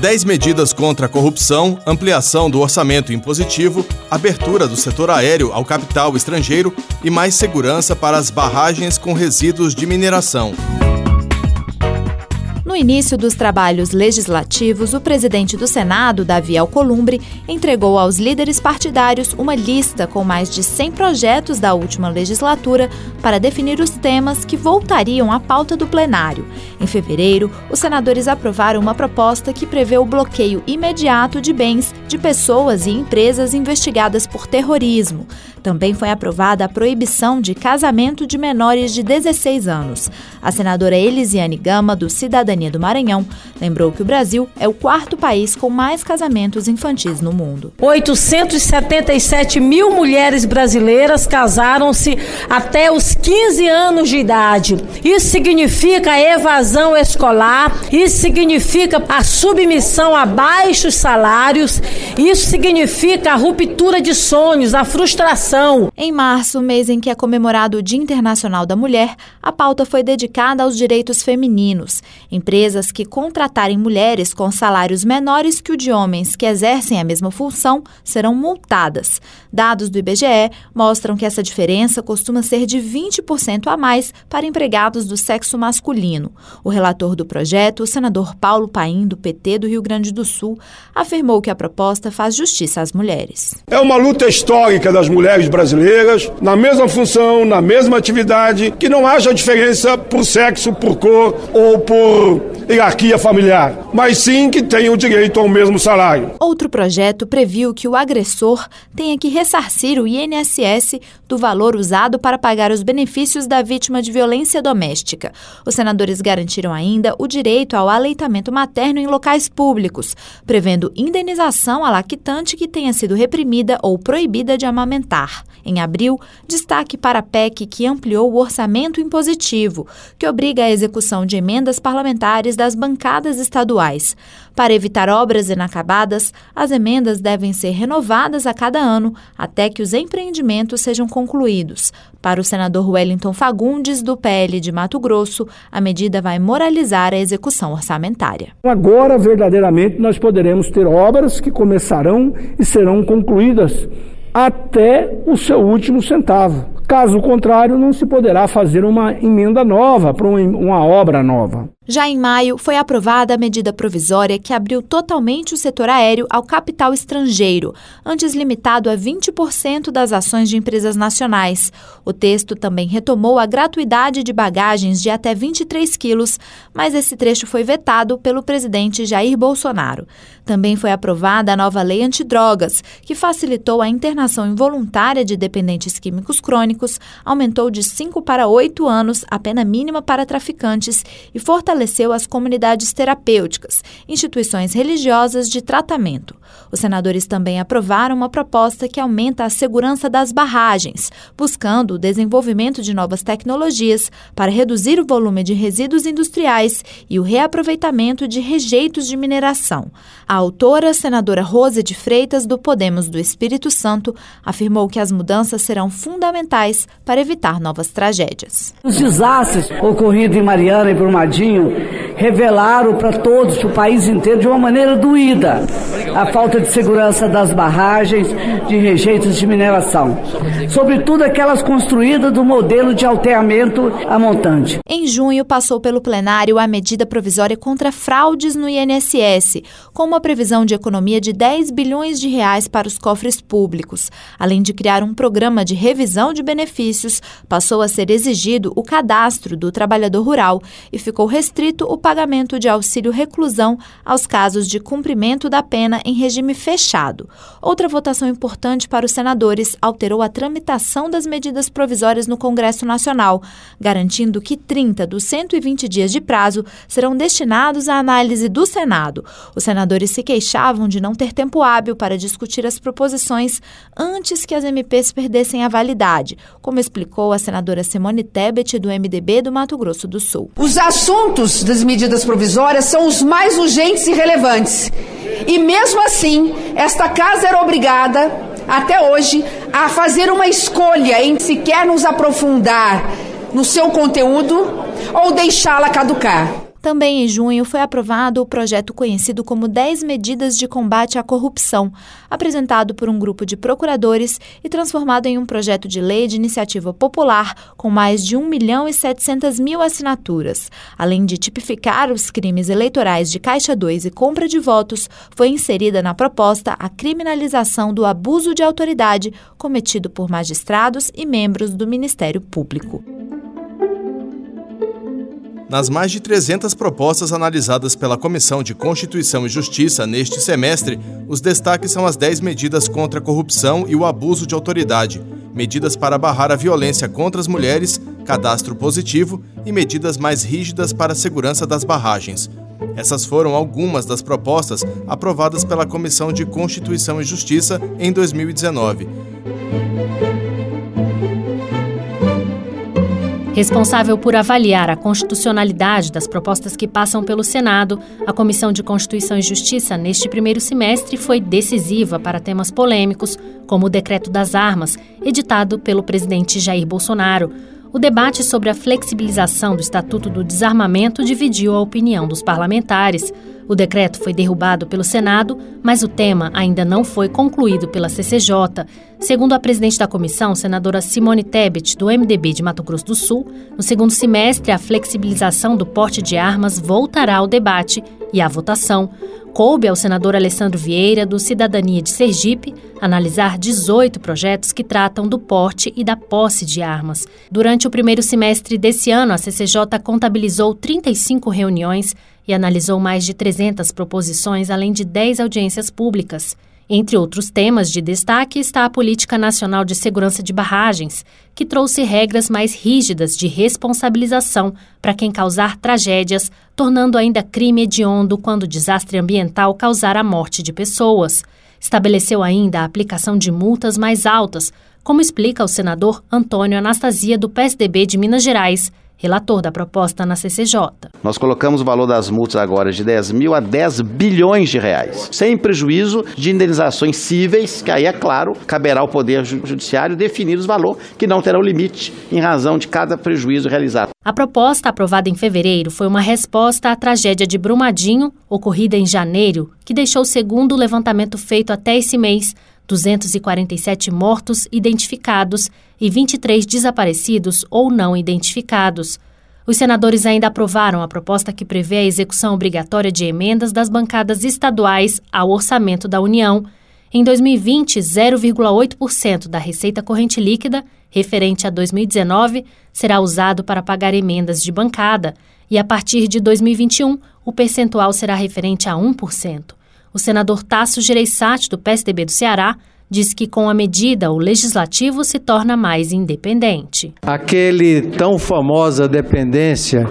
10 medidas contra a corrupção, ampliação do orçamento impositivo, abertura do setor aéreo ao capital estrangeiro e mais segurança para as barragens com resíduos de mineração. No início dos trabalhos legislativos, o presidente do Senado, Davi Alcolumbre, entregou aos líderes partidários uma lista com mais de 100 projetos da última legislatura para definir os temas que voltariam à pauta do plenário. Em fevereiro, os senadores aprovaram uma proposta que prevê o bloqueio imediato de bens de pessoas e empresas investigadas por terrorismo. Também foi aprovada a proibição de casamento de menores de 16 anos. A senadora Elisiane Gama, do Cidadania do Maranhão, lembrou que o Brasil é o quarto país com mais casamentos infantis no mundo. 877 mil mulheres brasileiras casaram-se até os 15 anos de idade. Isso significa evasão escolar, isso significa a submissão a baixos salários, isso significa a ruptura de sonhos, a frustração em março, mês em que é comemorado o Dia Internacional da Mulher, a pauta foi dedicada aos direitos femininos. Empresas que contratarem mulheres com salários menores que o de homens que exercem a mesma função serão multadas. Dados do IBGE mostram que essa diferença costuma ser de 20% a mais para empregados do sexo masculino. O relator do projeto, o senador Paulo Paim, do PT do Rio Grande do Sul, afirmou que a proposta faz justiça às mulheres. É uma luta histórica das mulheres brasileiras na mesma função, na mesma atividade, que não haja diferença por sexo, por cor ou por hierarquia familiar, mas sim que tenham o direito ao mesmo salário. Outro projeto previu que o agressor tenha que ressarcir o INSS do valor usado para pagar os benefícios da vítima de violência doméstica. Os senadores garantiram ainda o direito ao aleitamento materno em locais públicos, prevendo indenização à lactante que tenha sido reprimida ou proibida de amamentar. Em abril, destaque para a PEC que ampliou o orçamento impositivo, que obriga a execução de emendas parlamentares das bancadas estaduais. Para evitar obras inacabadas, as emendas devem ser renovadas a cada ano até que os empreendimentos sejam concluídos. Para o senador Wellington Fagundes, do PL de Mato Grosso, a medida vai moralizar a execução orçamentária. Agora, verdadeiramente, nós poderemos ter obras que começarão e serão concluídas até o seu último centavo. Caso contrário, não se poderá fazer uma emenda nova para uma obra nova. Já em maio, foi aprovada a medida provisória que abriu totalmente o setor aéreo ao capital estrangeiro, antes limitado a 20% das ações de empresas nacionais. O texto também retomou a gratuidade de bagagens de até 23 quilos, mas esse trecho foi vetado pelo presidente Jair Bolsonaro. Também foi aprovada a nova lei antidrogas, que facilitou a internação involuntária de dependentes químicos crônicos, aumentou de 5 para 8 anos a pena mínima para traficantes e fortaleceu as comunidades terapêuticas, instituições religiosas de tratamento. Os senadores também aprovaram uma proposta que aumenta a segurança das barragens, buscando o desenvolvimento de novas tecnologias para reduzir o volume de resíduos industriais e o reaproveitamento de rejeitos de mineração. A autora, senadora Rose de Freitas, do Podemos do Espírito Santo, afirmou que as mudanças serão fundamentais para evitar novas tragédias. Os desastres ocorridos em Mariana e Brumadinho revelaram para todos, para o país inteiro, de uma maneira doída, a falta de segurança das barragens de rejeitos de mineração, sobretudo aquelas construídas do modelo de alteamento a montante. Em junho, passou pelo plenário a medida provisória contra fraudes no INSS, com uma previsão de economia de 10 bilhões de reais para os cofres públicos. Além de criar um programa de revisão de benefícios, passou a ser exigido o cadastro do trabalhador rural e ficou restrito restrito o pagamento de auxílio reclusão aos casos de cumprimento da pena em regime fechado. Outra votação importante para os senadores alterou a tramitação das medidas provisórias no Congresso Nacional, garantindo que 30 dos 120 dias de prazo serão destinados à análise do Senado. Os senadores se queixavam de não ter tempo hábil para discutir as proposições antes que as MPs perdessem a validade, como explicou a senadora Simone Tebet, do MDB do Mato Grosso do Sul. Os assuntos das medidas provisórias são os mais urgentes e relevantes. E mesmo assim, esta casa era obrigada, até hoje, a fazer uma escolha em sequer nos aprofundar no seu conteúdo ou deixá-la caducar. Também em junho foi aprovado o projeto conhecido como 10 Medidas de Combate à Corrupção, apresentado por um grupo de procuradores e transformado em um projeto de lei de iniciativa popular com mais de 1 milhão e 700 mil assinaturas. Além de tipificar os crimes eleitorais de Caixa 2 e compra de votos, foi inserida na proposta a criminalização do abuso de autoridade cometido por magistrados e membros do Ministério Público. Nas mais de 300 propostas analisadas pela Comissão de Constituição e Justiça neste semestre, os destaques são as 10 medidas contra a corrupção e o abuso de autoridade, medidas para barrar a violência contra as mulheres, cadastro positivo e medidas mais rígidas para a segurança das barragens. Essas foram algumas das propostas aprovadas pela Comissão de Constituição e Justiça em 2019. Responsável por avaliar a constitucionalidade das propostas que passam pelo Senado, a Comissão de Constituição e Justiça, neste primeiro semestre, foi decisiva para temas polêmicos, como o Decreto das Armas, editado pelo presidente Jair Bolsonaro. O debate sobre a flexibilização do Estatuto do Desarmamento dividiu a opinião dos parlamentares. O decreto foi derrubado pelo Senado, mas o tema ainda não foi concluído pela CCJ. Segundo a presidente da comissão, senadora Simone Tebet, do MDB de Mato Grosso do Sul, no segundo semestre a flexibilização do porte de armas voltará ao debate e à votação. Coube ao senador Alessandro Vieira, do Cidadania de Sergipe, analisar 18 projetos que tratam do porte e da posse de armas. Durante o primeiro semestre desse ano, a CCJ contabilizou 35 reuniões e analisou mais de 300 proposições, além de 10 audiências públicas. Entre outros temas de destaque está a Política Nacional de Segurança de Barragens, que trouxe regras mais rígidas de responsabilização para quem causar tragédias, tornando ainda crime hediondo quando o desastre ambiental causar a morte de pessoas. Estabeleceu ainda a aplicação de multas mais altas, como explica o senador Antônio Anastasia, do PSDB de Minas Gerais, relator da proposta na CCJ. Nós colocamos o valor das multas agora de 10 mil a 10 bilhões de reais, sem prejuízo de indenizações cíveis, que aí, é claro, caberá ao Poder Judiciário definir os valores, que não terão limite em razão de cada prejuízo realizado. A proposta, aprovada em fevereiro, foi uma resposta à tragédia de Brumadinho, ocorrida em janeiro, que deixou, segundo o levantamento feito até esse mês, 247 mortos identificados e 23 desaparecidos ou não identificados. Os senadores ainda aprovaram a proposta que prevê a execução obrigatória de emendas das bancadas estaduais ao orçamento da União. Em 2020, 0,8% da receita corrente líquida, referente a 2019, será usado para pagar emendas de bancada, e a partir de 2021, o percentual será referente a 1%. O senador Tasso Gereissati, do PSDB do Ceará, diz que com a medida o legislativo se torna mais independente. Aquele tão famosa dependência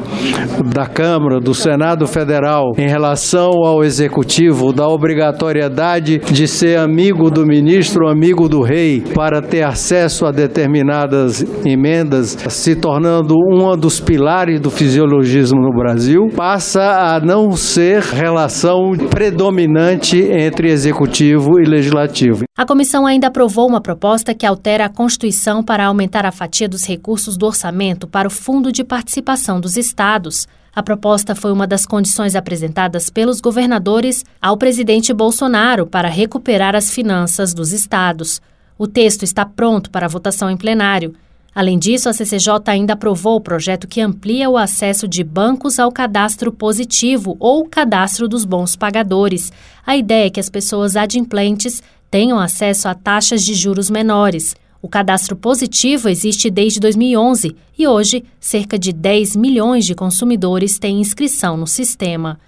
da Câmara, do Senado Federal em relação ao executivo, da obrigatoriedade de ser amigo do ministro, amigo do rei para ter acesso a determinadas emendas, se tornando um dos pilares do fisiologismo no Brasil, passa a não ser relação predominante entre executivo e legislativo. A comissão ainda aprovou uma proposta que altera a Constituição para aumentar a fatia dos recursos do orçamento para o Fundo de Participação dos Estados. A proposta foi uma das condições apresentadas pelos governadores ao presidente Bolsonaro para recuperar as finanças dos estados. O texto está pronto para votação em plenário. Além disso, a CCJ ainda aprovou o projeto que amplia o acesso de bancos ao cadastro positivo ou cadastro dos bons pagadores. A ideia é que as pessoas adimplentes tenham acesso a taxas de juros menores. O cadastro positivo existe desde 2011 e hoje cerca de 10 milhões de consumidores têm inscrição no sistema.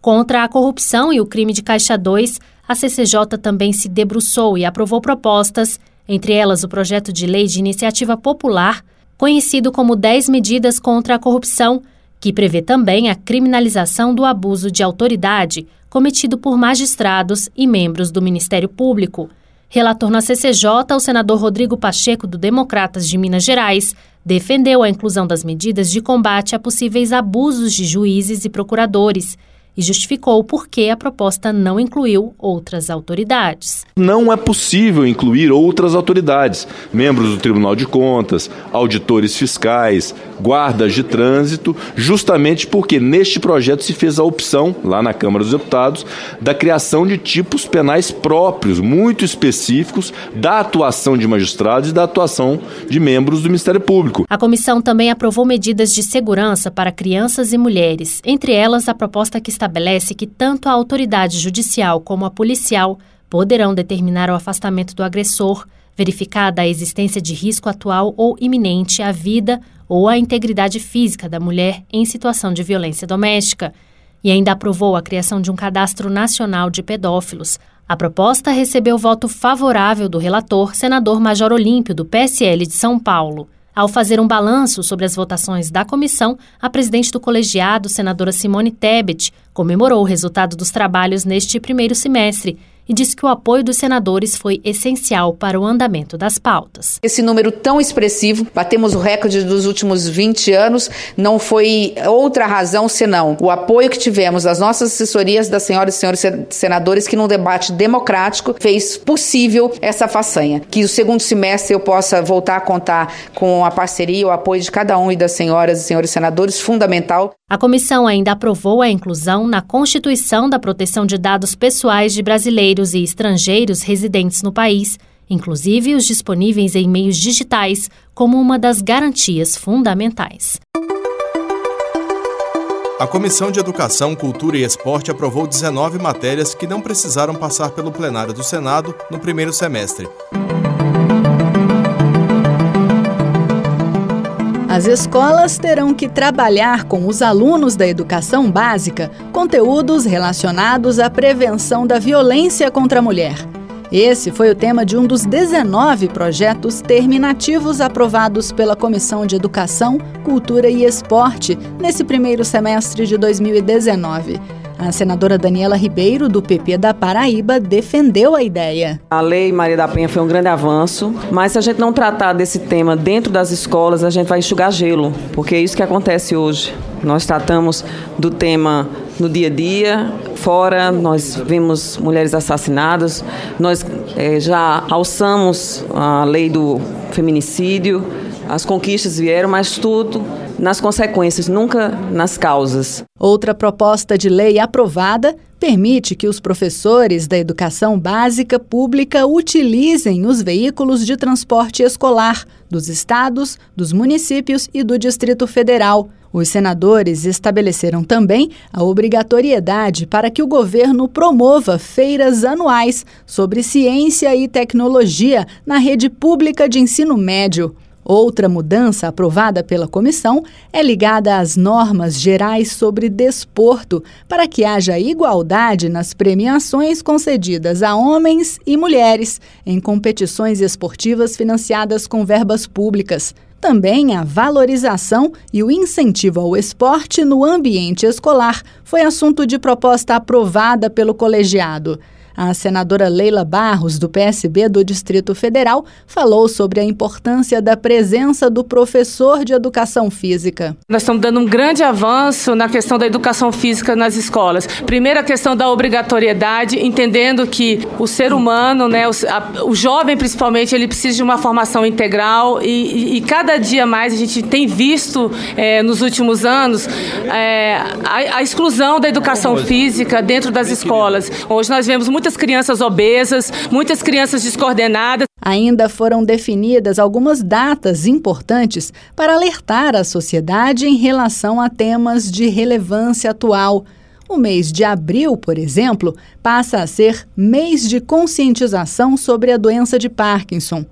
Contra a corrupção e o crime de Caixa 2, a CCJ também se debruçou e aprovou propostas, entre elas o projeto de lei de iniciativa popular, conhecido como 10 medidas contra a corrupção, que prevê também a criminalização do abuso de autoridade, cometido por magistrados e membros do Ministério Público. Relator na CCJ, o senador Rodrigo Pacheco, do Democratas de Minas Gerais, defendeu a inclusão das medidas de combate a possíveis abusos de juízes e procuradores. E justificou por que a proposta não incluiu outras autoridades. Não é possível incluir outras autoridades, membros do Tribunal de Contas, auditores fiscais, guardas de trânsito, justamente porque neste projeto se fez a opção, lá na Câmara dos Deputados, da criação de tipos penais próprios, muito específicos, da atuação de magistrados e da atuação de membros do Ministério Público. A comissão também aprovou medidas de segurança para crianças e mulheres, entre elas a proposta que estabelece que tanto a autoridade judicial como a policial poderão determinar o afastamento do agressor, verificada a existência de risco atual ou iminente à vida ou à integridade física da mulher em situação de violência doméstica. E ainda aprovou a criação de um cadastro nacional de pedófilos. A proposta recebeu voto favorável do relator, senador Major Olímpio, do PSL de São Paulo. Ao fazer um balanço sobre as votações da comissão, a presidente do colegiado, senadora Simone Tebet, comemorou o resultado dos trabalhos neste primeiro semestre e disse que o apoio dos senadores foi essencial para o andamento das pautas. Esse número tão expressivo, batemos o recorde dos últimos 20 anos, não foi outra razão senão o apoio que tivemos das nossas assessorias, das senhoras e senhores senadores, que num debate democrático fez possível essa façanha. Que o segundo semestre eu possa voltar a contar com a parceria, o apoio de cada um e das senhoras e senhores senadores, fundamental. A comissão ainda aprovou a inclusão na Constituição da proteção de dados pessoais de brasileiros brasileiros e estrangeiros residentes no país, inclusive os disponíveis em meios digitais, como uma das garantias fundamentais. A Comissão de Educação, Cultura e Esporte aprovou 19 matérias que não precisaram passar pelo plenário do Senado no primeiro semestre. As escolas terão que trabalhar com os alunos da educação básica conteúdos relacionados à prevenção da violência contra a mulher. Esse foi o tema de um dos 19 projetos terminativos aprovados pela Comissão de Educação, Cultura e Esporte nesse primeiro semestre de 2019. A senadora Daniela Ribeiro, do PP da Paraíba, defendeu a ideia. A Lei Maria da Penha foi um grande avanço, mas se a gente não tratar desse tema dentro das escolas, a gente vai enxugar gelo, porque é isso que acontece hoje. Nós tratamos do tema no dia a dia, fora, nós vimos mulheres assassinadas, nós é, já alçamos a lei do feminicídio, as conquistas vieram, mas tudo nas consequências, nunca nas causas. Outra proposta de lei aprovada permite que os professores da educação básica pública utilizem os veículos de transporte escolar dos estados, dos municípios e do Distrito Federal. Os senadores estabeleceram também a obrigatoriedade para que o governo promova feiras anuais sobre ciência e tecnologia na rede pública de ensino médio. Outra mudança aprovada pela comissão é ligada às normas gerais sobre desporto, para que haja igualdade nas premiações concedidas a homens e mulheres em competições esportivas financiadas com verbas públicas. Também a valorização e o incentivo ao esporte no ambiente escolar foi assunto de proposta aprovada pelo colegiado. A senadora Leila Barros, do PSB do Distrito Federal, falou sobre a importância da presença do professor de educação física. Nós estamos dando um grande avanço na questão da educação física nas escolas. Primeiro, a questão da obrigatoriedade, entendendo que o ser humano, né, o, a, o jovem principalmente, ele precisa de uma formação integral e, e, cada dia mais a gente tem visto é, nos últimos anos é, a, a exclusão da educação física dentro das escolas. Hoje nós vemos muito muitas crianças obesas, muitas crianças descoordenadas. Ainda foram definidas algumas datas importantes para alertar a sociedade em relação a temas de relevância atual. O mês de abril, por exemplo, passa a ser mês de conscientização sobre a doença de Parkinson.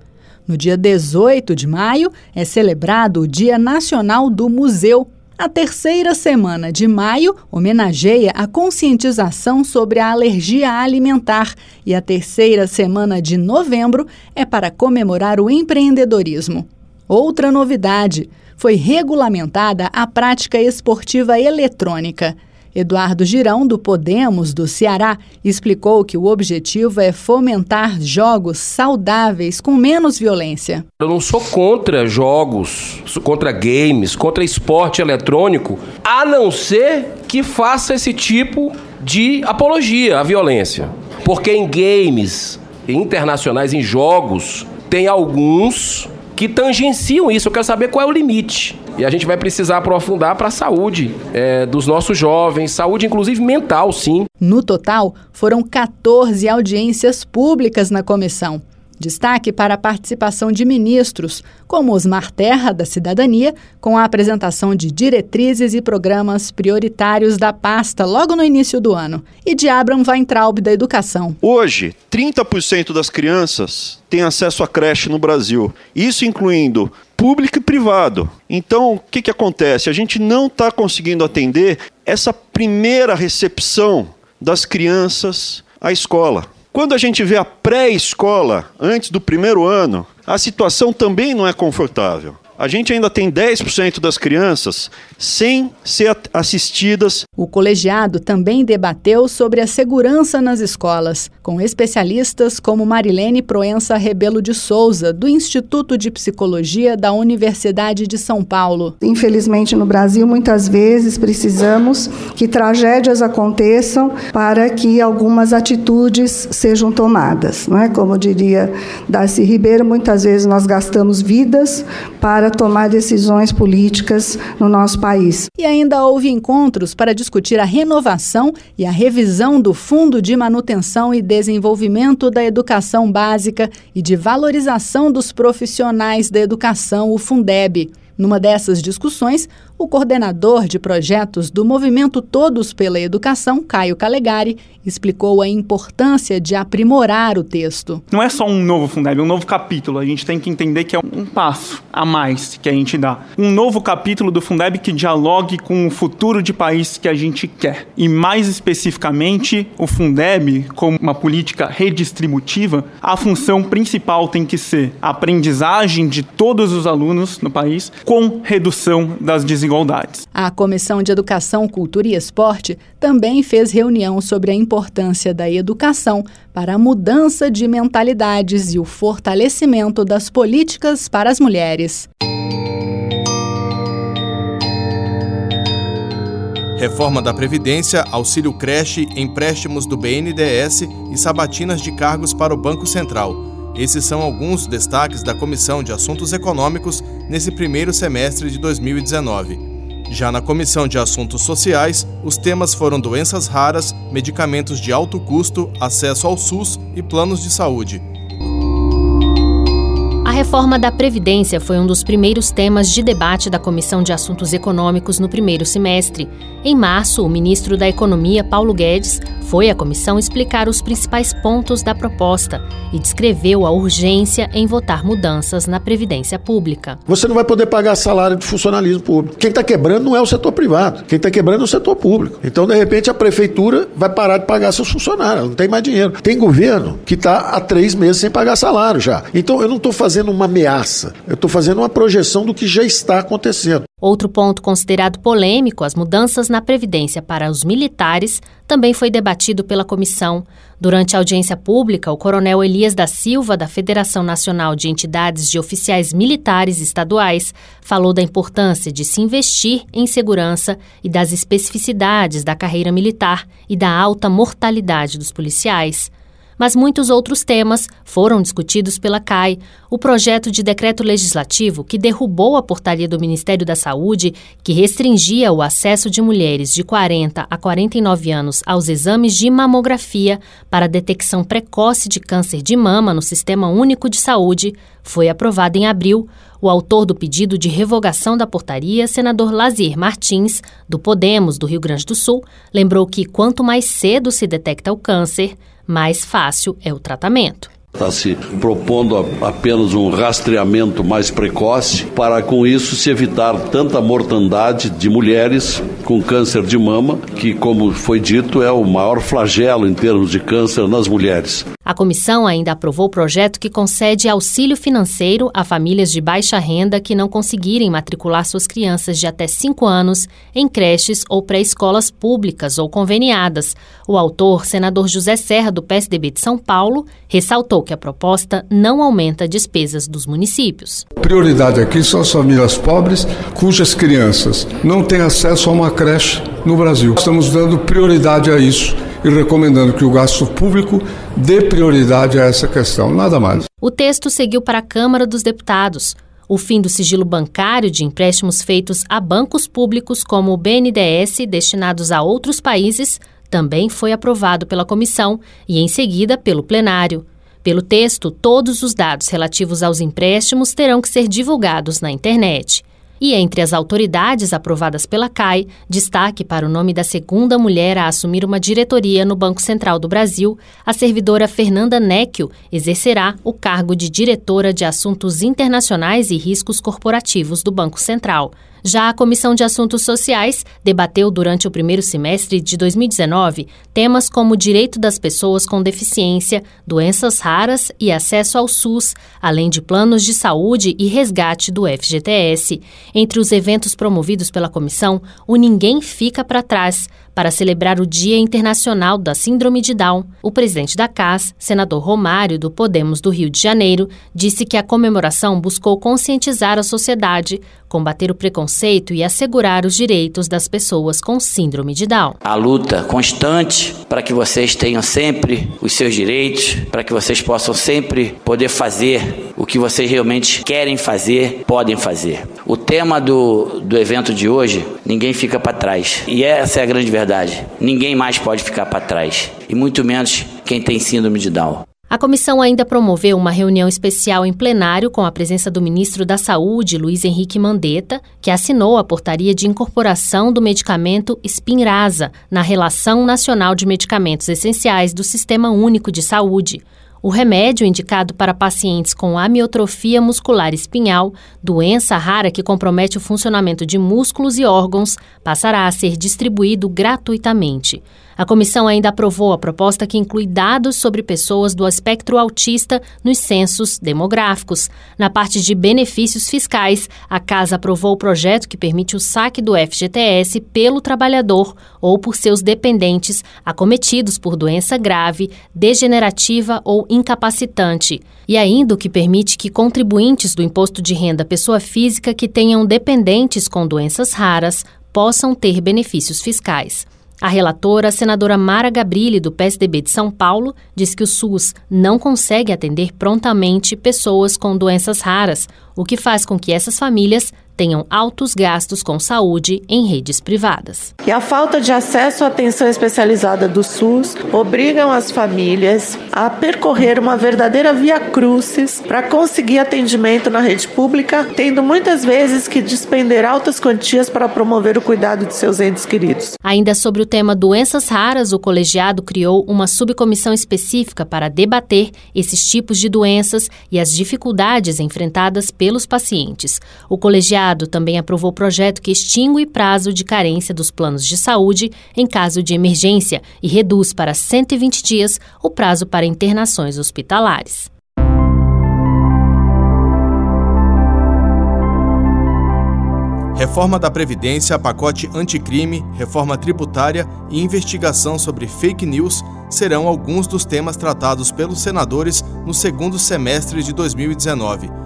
No dia 18 de maio é celebrado o Dia Nacional do Museu, a terceira semana de maio homenageia a conscientização sobre a alergia alimentar e a terceira semana de novembro é para comemorar o empreendedorismo. Outra novidade: foi regulamentada a prática esportiva eletrônica. Eduardo Girão, do Podemos do Ceará, explicou que o objetivo é fomentar jogos saudáveis com menos violência. Eu não sou contra jogos, contra games, contra esporte eletrônico, a não ser que faça esse tipo de apologia à violência. Porque em games internacionais, em jogos, tem alguns que tangenciam isso. Eu quero saber qual é o limite. E a gente vai precisar aprofundar para a saúde é, dos nossos jovens, saúde inclusive mental, sim. No total, foram 14 audiências públicas na comissão. Destaque para a participação de ministros, como Osmar Terra, da Cidadania, com a apresentação de diretrizes e programas prioritários da pasta logo no início do ano, e de Abraham Weintraub, da Educação. Hoje, 30% das crianças têm acesso à creche no Brasil, isso incluindo público e privado. Então, o que, que acontece? A gente não está conseguindo atender essa primeira recepção das crianças à escola. Quando a gente vê a pré-escola, antes do primeiro ano, a situação também não é confortável a gente ainda tem 10% das crianças sem ser assistidas. O colegiado também debateu sobre a segurança nas escolas, com especialistas como Marilene Proença Rebelo de Souza, do Instituto de Psicologia da Universidade de São Paulo. Infelizmente, no Brasil, muitas vezes precisamos que tragédias aconteçam para que algumas atitudes sejam tomadas. Não é? Como diria Darcy Ribeiro, muitas vezes nós gastamos vidas para para tomar decisões políticas no nosso país. E ainda houve encontros para discutir a renovação e a revisão do Fundo de Manutenção e Desenvolvimento da Educação Básica e de Valorização dos Profissionais da Educação, o Fundeb. Numa dessas discussões, o coordenador de projetos do Movimento Todos pela Educação, Caio Calegari, explicou a importância de aprimorar o texto. Não é só um novo Fundeb, um novo capítulo. A gente tem que entender que é um passo a mais que a gente dá. Um novo capítulo do Fundeb que dialogue com o futuro de país que a gente quer. E mais especificamente, o Fundeb, como uma política redistributiva, a função principal tem que ser a aprendizagem de todos os alunos no país com redução das desigualdades desigualdades. A Comissão de Educação, Cultura e Esporte também fez reunião sobre a importância da educação para a mudança de mentalidades e o fortalecimento das políticas para as mulheres. Reforma da Previdência, auxílio creche, empréstimos do BNDES e sabatinas de cargos para o Banco Central. Esses são alguns destaques da Comissão de Assuntos Econômicos nesse primeiro semestre de 2019. Já na Comissão de Assuntos Sociais, os temas foram doenças raras, medicamentos de alto custo, acesso ao SUS e planos de saúde reforma da Previdência foi um dos primeiros temas de debate da Comissão de Assuntos Econômicos no primeiro semestre. Em março, o ministro da Economia, Paulo Guedes, foi à comissão explicar os principais pontos da proposta e descreveu a urgência em votar mudanças na Previdência Pública. Você não vai poder pagar salário de funcionalismo público. Quem está quebrando não é o setor privado, quem está quebrando é o setor público. Então, de repente, a prefeitura vai parar de pagar seus funcionários, não tem mais dinheiro. Tem governo que está há três meses sem pagar salário já. Então, eu não estou fazendo fazendo uma ameaça, eu estou fazendo uma projeção do que já está acontecendo. Outro ponto considerado polêmico, as mudanças na Previdência para os militares, também foi debatido pela comissão. Durante a audiência pública, o coronel Elias da Silva, da Federação Nacional de Entidades de Oficiais Militares Estaduais, falou da importância de se investir em segurança e das especificidades da carreira militar e da alta mortalidade dos policiais mas muitos outros temas foram discutidos pela CAI, o projeto de decreto legislativo que derrubou a portaria do Ministério da Saúde que restringia o acesso de mulheres de 40 a 49 anos aos exames de mamografia para detecção precoce de câncer de mama no Sistema Único de Saúde, foi aprovado em abril. O autor do pedido de revogação da portaria, senador Lazier Martins, do Podemos do Rio Grande do Sul, lembrou que quanto mais cedo se detecta o câncer, mais fácil é o tratamento. Está se propondo apenas um rastreamento mais precoce para, com isso, se evitar tanta mortandade de mulheres com câncer de mama, que, como foi dito, é o maior flagelo em termos de câncer nas mulheres. A comissão ainda aprovou o projeto que concede auxílio financeiro a famílias de baixa renda que não conseguirem matricular suas crianças de até 5 anos em creches ou pré-escolas públicas ou conveniadas. O autor, senador José Serra, do PSDB de São Paulo, ressaltou que a proposta não aumenta despesas dos municípios. Prioridade aqui são as famílias pobres cujas crianças não têm acesso a uma creche no Brasil. Estamos dando prioridade a isso e recomendando que o gasto público dê prioridade a essa questão, nada mais. O texto seguiu para a Câmara dos Deputados. O fim do sigilo bancário de empréstimos feitos a bancos públicos como o BNDES destinados a outros países também foi aprovado pela comissão e, em seguida, pelo plenário. Pelo texto, todos os dados relativos aos empréstimos terão que ser divulgados na internet. E entre as autoridades aprovadas pela CAI, destaque para o nome da segunda mulher a assumir uma diretoria no Banco Central do Brasil, a servidora Fernanda Necchio exercerá o cargo de diretora de Assuntos Internacionais e Riscos Corporativos do Banco Central. Já a Comissão de Assuntos Sociais debateu durante o primeiro semestre de 2019 temas como direito das pessoas com deficiência, doenças raras e acesso ao SUS, além de planos de saúde e resgate do FGTS. Entre os eventos promovidos pela comissão, o Ninguém Fica para Trás, para celebrar o Dia Internacional da Síndrome de Down, o presidente da CAS, senador Romário do Podemos do Rio de Janeiro, disse que a comemoração buscou conscientizar a sociedade, combater o preconceito e assegurar os direitos das pessoas com síndrome de Down. A luta constante para que vocês tenham sempre os seus direitos, para que vocês possam sempre poder fazer o que vocês realmente querem fazer, podem fazer. O tema do, do evento de hoje, ninguém fica para trás. E essa é a grande verdade verdade. Ninguém mais pode ficar para trás, e muito menos quem tem síndrome de Down. A comissão ainda promoveu uma reunião especial em plenário com a presença do ministro da Saúde, Luiz Henrique Mandetta, que assinou a portaria de incorporação do medicamento Spinraza na Relação Nacional de Medicamentos Essenciais do Sistema Único de Saúde. O remédio indicado para pacientes com amiotrofia muscular espinhal, doença rara que compromete o funcionamento de músculos e órgãos, passará a ser distribuído gratuitamente. A comissão ainda aprovou a proposta que inclui dados sobre pessoas do espectro autista nos censos demográficos. Na parte de benefícios fiscais, a Casa aprovou o projeto que permite o saque do FGTS pelo trabalhador ou por seus dependentes acometidos por doença grave, degenerativa ou incapacitante. E ainda o que permite que contribuintes do imposto de renda pessoa física que tenham dependentes com doenças raras possam ter benefícios fiscais. A relatora, a senadora Mara Gabrilli, do PSDB de São Paulo, diz que o SUS não consegue atender prontamente pessoas com doenças raras, o que faz com que essas famílias tenham altos gastos com saúde em redes privadas. E a falta de acesso à atenção especializada do SUS obrigam as famílias a percorrer uma verdadeira via crucis para conseguir atendimento na rede pública, tendo muitas vezes que despender altas quantias para promover o cuidado de seus entes queridos. Ainda sobre o tema doenças raras, o colegiado criou uma subcomissão específica para debater esses tipos de doenças e as dificuldades enfrentadas pelos pacientes. O colegiado Senado também aprovou projeto que extingue prazo de carência dos planos de saúde em caso de emergência e reduz para 120 dias o prazo para internações hospitalares. Reforma da Previdência, pacote anticrime, reforma tributária e investigação sobre fake news serão alguns dos temas tratados pelos senadores no segundo semestre de 2019.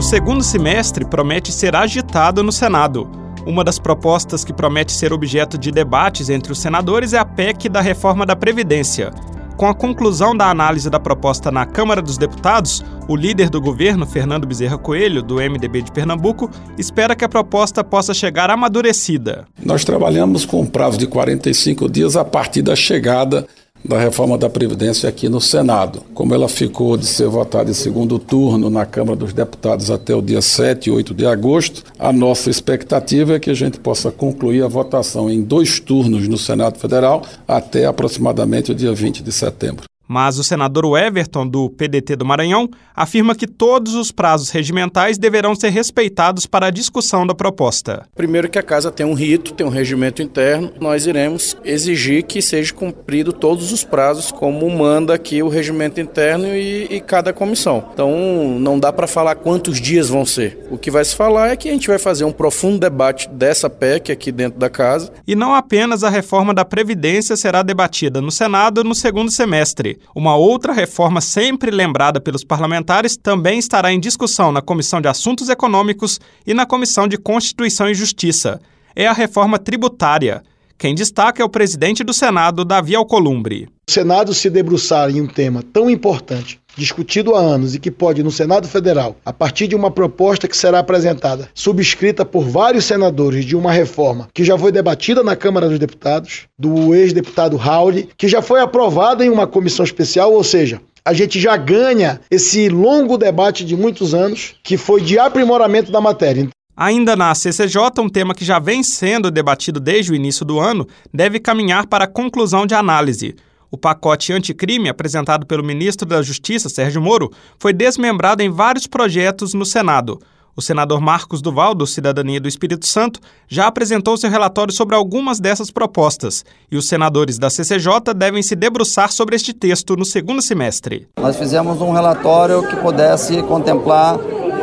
O segundo semestre promete ser agitado no Senado. Uma das propostas que promete ser objeto de debates entre os senadores é a PEC da reforma da Previdência. Com a conclusão da análise da proposta na Câmara dos Deputados, o líder do governo, Fernando Bezerra Coelho, do MDB de Pernambuco, espera que a proposta possa chegar amadurecida. Nós trabalhamos com um prazo de 45 dias a partir da chegada da reforma da Previdência aqui no Senado. Como ela ficou de ser votada em segundo turno na Câmara dos Deputados até o dia 7 e 8 de agosto, a nossa expectativa é que a gente possa concluir a votação em dois turnos no Senado Federal até aproximadamente o dia 20 de setembro. Mas o senador Everton, do PDT do Maranhão, afirma que todos os prazos regimentais deverão ser respeitados para a discussão da proposta. Primeiro que a casa tem um rito, tem um regimento interno, nós iremos exigir que seja cumprido todos os prazos, como manda aqui o regimento interno e, e cada comissão. Então não dá para falar quantos dias vão ser. O que vai se falar é que a gente vai fazer um profundo debate dessa PEC aqui dentro da casa. E não apenas a reforma da Previdência será debatida no Senado no segundo semestre. Uma outra reforma sempre lembrada pelos parlamentares também estará em discussão na Comissão de Assuntos Econômicos e na Comissão de Constituição e Justiça. É a reforma tributária. Quem destaca é o presidente do Senado, Davi Alcolumbre. O Senado se debruçar em um tema tão importante, discutido há anos e que pode, no Senado Federal, a partir de uma proposta que será apresentada, subscrita por vários senadores de uma reforma que já foi debatida na Câmara dos Deputados, do ex-deputado Raul, que já foi aprovada em uma comissão especial, ou seja, a gente já ganha esse longo debate de muitos anos, que foi de aprimoramento da matéria. Ainda na CCJ, um tema que já vem sendo debatido desde o início do ano deve caminhar para a conclusão de análise. O pacote anticrime apresentado pelo ministro da Justiça, Sérgio Moro, foi desmembrado em vários projetos no Senado. O senador Marcos Duval, do Cidadania do Espírito Santo, já apresentou seu relatório sobre algumas dessas propostas, e os senadores da CCJ devem se debruçar sobre este texto no segundo semestre. Nós fizemos um relatório que pudesse contemplar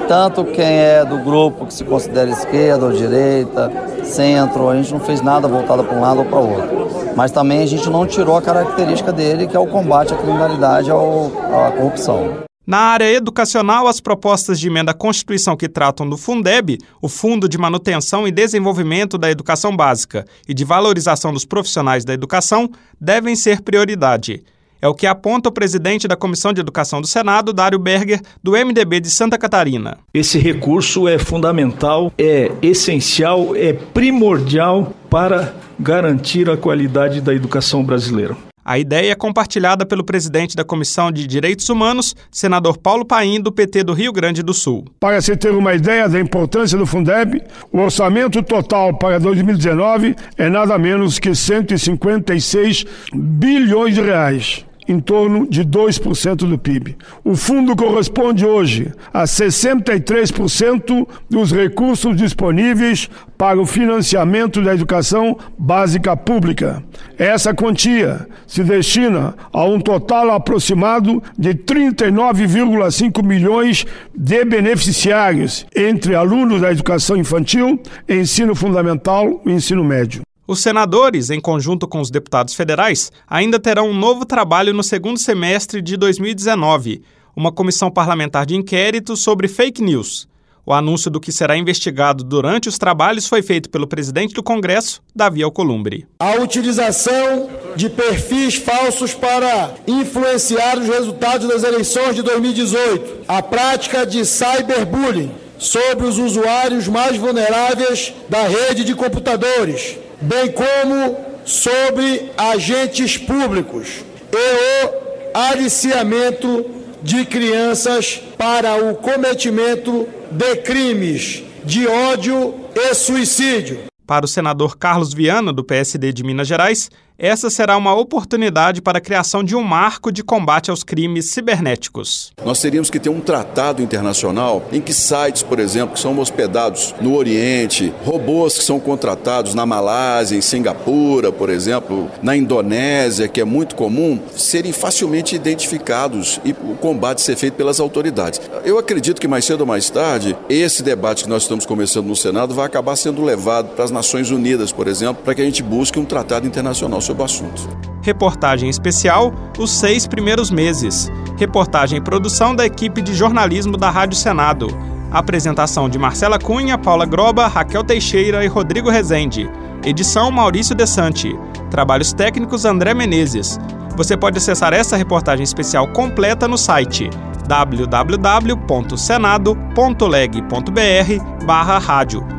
tanto quem é do grupo que se considera esquerda ou direita, centro, a gente não fez nada voltado para um lado ou para o outro. Mas também a gente não tirou a característica dele, que é o combate à criminalidade e à corrupção. Na área educacional, as propostas de emenda à Constituição que tratam do Fundeb, o Fundo de Manutenção e Desenvolvimento da Educação Básica e de Valorização dos Profissionais da Educação, devem ser prioridade. É o que aponta o presidente da Comissão de Educação do Senado, Dário Berger, do MDB de Santa Catarina. Esse recurso é fundamental, é essencial, é primordial para garantir a qualidade da educação brasileira. A ideia é compartilhada pelo presidente da Comissão de Direitos Humanos, senador Paulo Paim, do PT do Rio Grande do Sul. Para se ter uma ideia da importância do Fundeb, o orçamento total para 2019 é nada menos que 156 bilhões de reais em torno de 2% do PIB. O fundo corresponde hoje a 63% dos recursos disponíveis para o financiamento da educação básica pública. Essa quantia se destina a um total aproximado de 39,5 milhões de beneficiários entre alunos da educação infantil, ensino fundamental e ensino médio. Os senadores, em conjunto com os deputados federais, ainda terão um novo trabalho no segundo semestre de 2019, uma comissão parlamentar de inquérito sobre fake news. O anúncio do que será investigado durante os trabalhos foi feito pelo presidente do Congresso, Davi Alcolumbre. A utilização de perfis falsos para influenciar os resultados das eleições de 2018. A prática de cyberbullying sobre os usuários mais vulneráveis da rede de computadores bem como sobre agentes públicos e o aliciamento de crianças para o cometimento de crimes de ódio e suicídio. Para o senador Carlos Viana, do PSD de Minas Gerais, essa será uma oportunidade para a criação de um marco de combate aos crimes cibernéticos. Nós teríamos que ter um tratado internacional em que sites, por exemplo, que são hospedados no Oriente, robôs que são contratados na Malásia, em Singapura, por exemplo, na Indonésia, que é muito comum, serem facilmente identificados e o combate ser feito pelas autoridades. Eu acredito que mais cedo ou mais tarde, esse debate que nós estamos começando no Senado vai acabar sendo levado para as Nações Unidas, por exemplo, para que a gente busque um tratado internacional sobre o assunto. Reportagem especial Os Seis Primeiros Meses. Reportagem e produção da equipe de jornalismo da Rádio Senado. Apresentação de Marcela Cunha, Paula Groba, Raquel Teixeira e Rodrigo Rezende. Edição Maurício Desante. Trabalhos técnicos André Menezes. Você pode acessar essa reportagem especial completa no site www.senado.leg.br/rádio